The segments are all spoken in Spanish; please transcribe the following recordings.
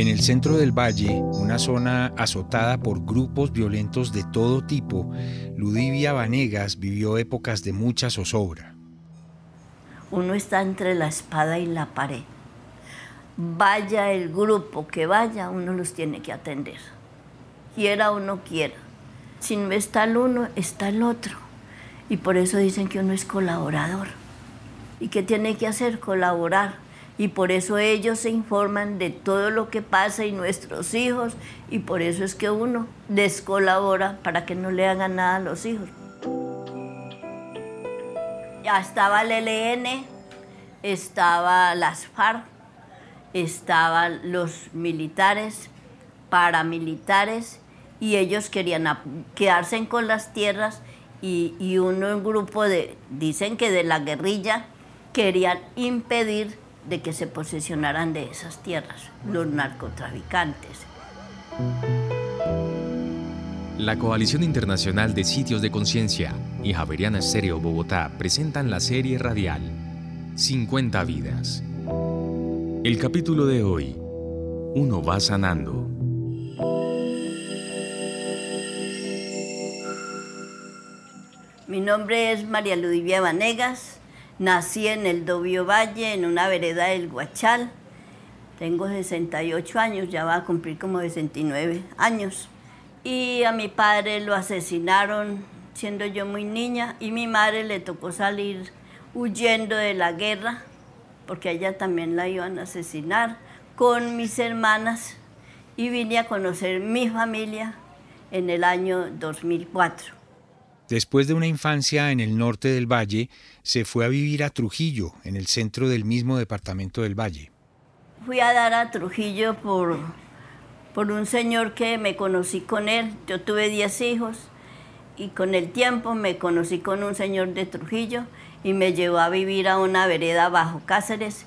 En el centro del valle, una zona azotada por grupos violentos de todo tipo, Ludivia Vanegas vivió épocas de mucha zozobra. Uno está entre la espada y la pared. Vaya el grupo que vaya, uno los tiene que atender. Quiera o no quiera. Si no está el uno, está el otro. Y por eso dicen que uno es colaborador. ¿Y qué tiene que hacer? Colaborar y por eso ellos se informan de todo lo que pasa y nuestros hijos y por eso es que uno descolabora para que no le hagan nada a los hijos. Ya estaba el ELN, estaba las FARC, estaban los militares, paramilitares y ellos querían quedarse con las tierras y, y uno en grupo de, dicen que de la guerrilla, querían impedir de que se posesionaran de esas tierras los narcotraficantes. La Coalición Internacional de Sitios de Conciencia y Javeriana Estéreo Bogotá presentan la serie radial 50 vidas. El capítulo de hoy, Uno va sanando. Mi nombre es María Ludivia Vanegas, Nací en el Dobio Valle, en una vereda del Guachal. Tengo 68 años, ya va a cumplir como 69 años. Y a mi padre lo asesinaron siendo yo muy niña y mi madre le tocó salir huyendo de la guerra porque a ella también la iban a asesinar con mis hermanas y vine a conocer mi familia en el año 2004. Después de una infancia en el norte del valle, se fue a vivir a Trujillo, en el centro del mismo departamento del valle. Fui a dar a Trujillo por, por un señor que me conocí con él. Yo tuve 10 hijos y con el tiempo me conocí con un señor de Trujillo y me llevó a vivir a una vereda bajo Cáceres.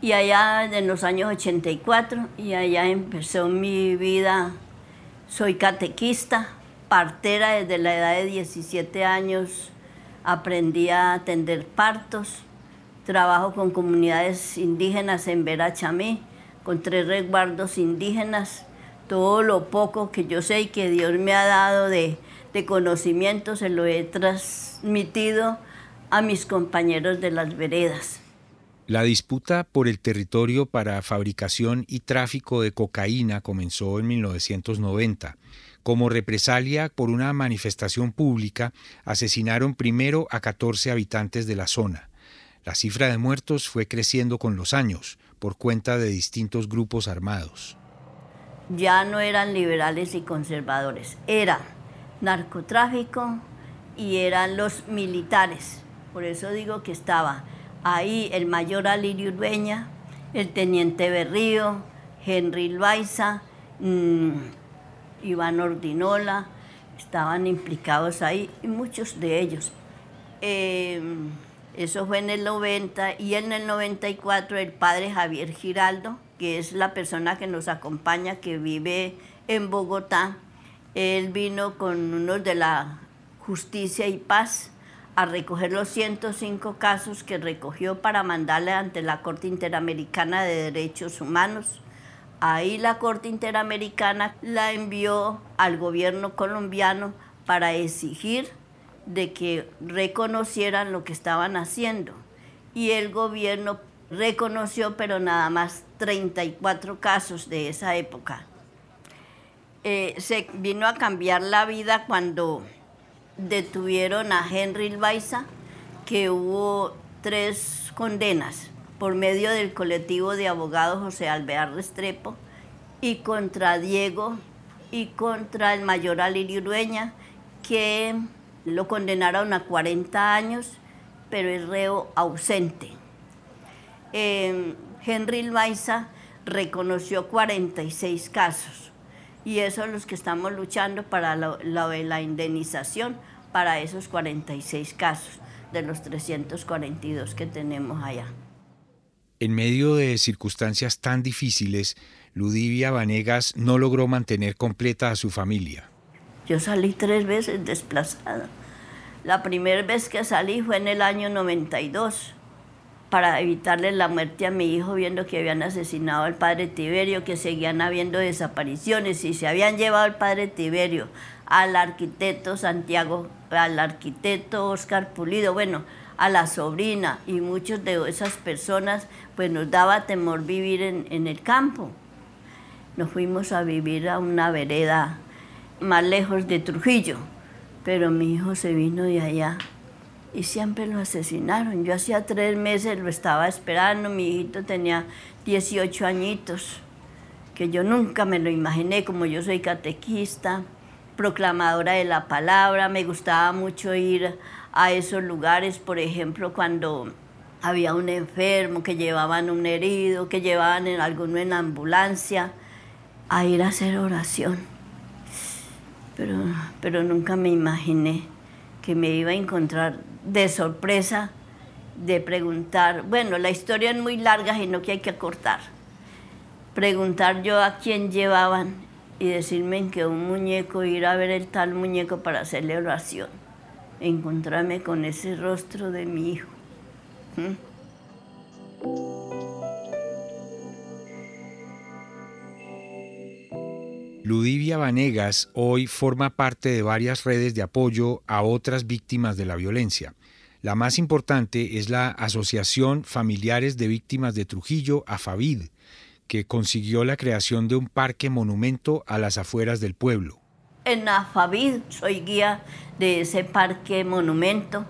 Y allá en los años 84, y allá empezó mi vida. Soy catequista, partera desde la edad de 17 años, aprendí a atender partos, trabajo con comunidades indígenas en Verachamí, con tres resguardos indígenas, todo lo poco que yo sé y que Dios me ha dado de, de conocimiento se lo he transmitido a mis compañeros de las veredas. La disputa por el territorio para fabricación y tráfico de cocaína comenzó en 1990. Como represalia por una manifestación pública, asesinaron primero a 14 habitantes de la zona. La cifra de muertos fue creciendo con los años por cuenta de distintos grupos armados. Ya no eran liberales y conservadores, era narcotráfico y eran los militares. Por eso digo que estaba ahí el mayor Alirio Urbeña, el teniente Berrío, Henry Loaiza, mm, Iván Ordinola, estaban implicados ahí y muchos de ellos. Em, eso fue en el 90 y en el 94 el padre Javier Giraldo, que es la persona que nos acompaña, que vive en Bogotá, él vino con unos de la justicia y paz a recoger los 105 casos que recogió para mandarle ante la Corte Interamericana de Derechos Humanos Ahí la Corte Interamericana la envió al gobierno colombiano para exigir de que reconocieran lo que estaban haciendo. Y el gobierno reconoció, pero nada más 34 casos de esa época. Eh, se vino a cambiar la vida cuando detuvieron a Henry Baiza, que hubo tres condenas por medio del colectivo de abogados José Alvear Restrepo y contra Diego y contra el mayor Alirio Urueña, que lo condenaron a 40 años, pero es reo ausente. Henry Maiza reconoció 46 casos Y eso es los que estamos luchando para la indemnización para esos 46 casos de los 342 que tenemos allá. En medio de circunstancias tan difíciles, Ludivia Vanegas no logró mantener completa a su familia. Yo salí tres veces desplazada. La primera vez que salí fue en el año 92 para evitarle la muerte a mi hijo viendo que habían asesinado al padre Tiberio, que seguían habiendo desapariciones y se habían llevado al padre Tiberio, al arquitecto Santiago, al arquitecto Oscar Pulido, bueno, a la sobrina y muchos de esas personas, pues nos daba temor vivir en, en el campo. Nos fuimos a vivir a una vereda más lejos de Trujillo, pero mi hijo se vino de allá y siempre lo asesinaron. Yo hacía tres meses lo estaba esperando, mi hijito tenía 18 añitos, que yo nunca me lo imaginé, como yo soy catequista, proclamadora de la palabra, me gustaba mucho ir a esos lugares, por ejemplo, cuando había un enfermo, que llevaban un herido, que llevaban en alguno en ambulancia, a ir a hacer oración. Pero, pero nunca me imaginé que me iba a encontrar de sorpresa de preguntar, bueno, la historia es muy larga y no que hay que acortar. Preguntar yo a quién llevaban y decirme que un muñeco, ir a ver el tal muñeco para hacerle oración. Encontrarme con ese rostro de mi hijo. ¿Mm? Ludivia Vanegas hoy forma parte de varias redes de apoyo a otras víctimas de la violencia. La más importante es la Asociación Familiares de Víctimas de Trujillo, AFAVID, que consiguió la creación de un parque monumento a las afueras del pueblo. En AFAVID soy guía de ese parque monumento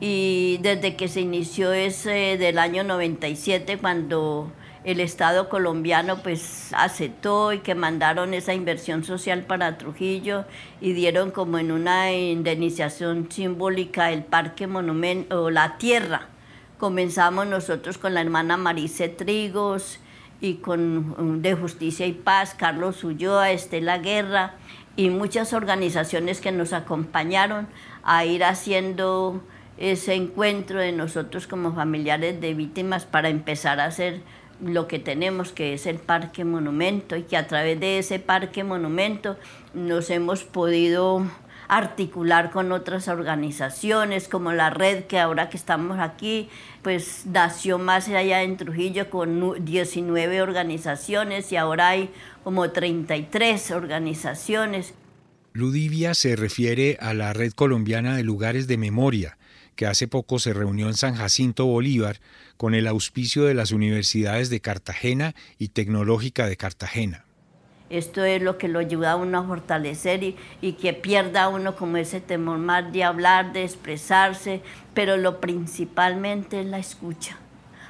y desde que se inició ese del año 97 cuando el Estado colombiano pues aceptó y que mandaron esa inversión social para Trujillo y dieron como en una indemnización simbólica el parque monumento o la tierra. Comenzamos nosotros con la hermana Marice Trigos y con de Justicia y Paz, Carlos Ulloa, Estela Guerra y muchas organizaciones que nos acompañaron a ir haciendo ese encuentro de nosotros como familiares de víctimas para empezar a hacer lo que tenemos, que es el Parque Monumento, y que a través de ese Parque Monumento nos hemos podido articular con otras organizaciones, como la red que ahora que estamos aquí, pues nació más allá en Trujillo con 19 organizaciones y ahora hay como 33 organizaciones. Ludivia se refiere a la Red Colombiana de Lugares de Memoria, que hace poco se reunió en San Jacinto Bolívar con el auspicio de las universidades de Cartagena y Tecnológica de Cartagena. Esto es lo que lo ayuda a uno a fortalecer y, que pierda uno como ese temor más de hablar, de expresarse, pero lo principalmente es la escucha.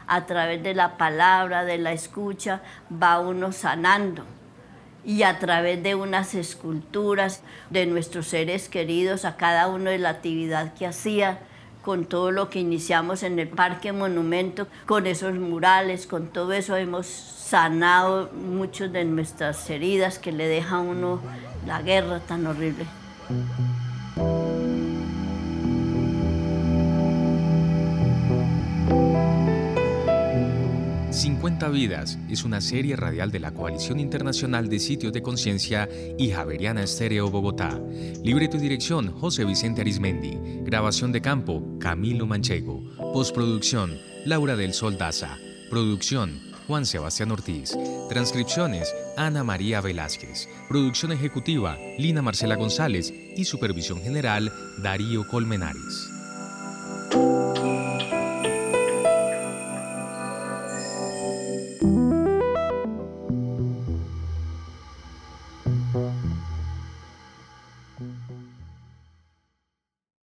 A través de la palabra, de la escucha, va uno sanando. Y a través de unas esculturas de nuestros seres queridos, a cada uno de la actividad que hacía, con todo lo que iniciamos en el Parque Monumento, con esos murales, con todo eso hemos sanado muchas de nuestras heridas que le deja a uno la guerra tan horrible. 50 Vidas es una serie radial de la Coalición Internacional de Sitios de Conciencia y Javeriana Estéreo Bogotá. Libreto y dirección José Vicente Arismendi. Grabación de campo Camilo Manchego. Postproducción Laura del Sol Daza. Producción Juan Sebastián Ortiz. Transcripciones Ana María Velázquez. Producción ejecutiva Lina Marcela González y supervisión general Darío Colmenares.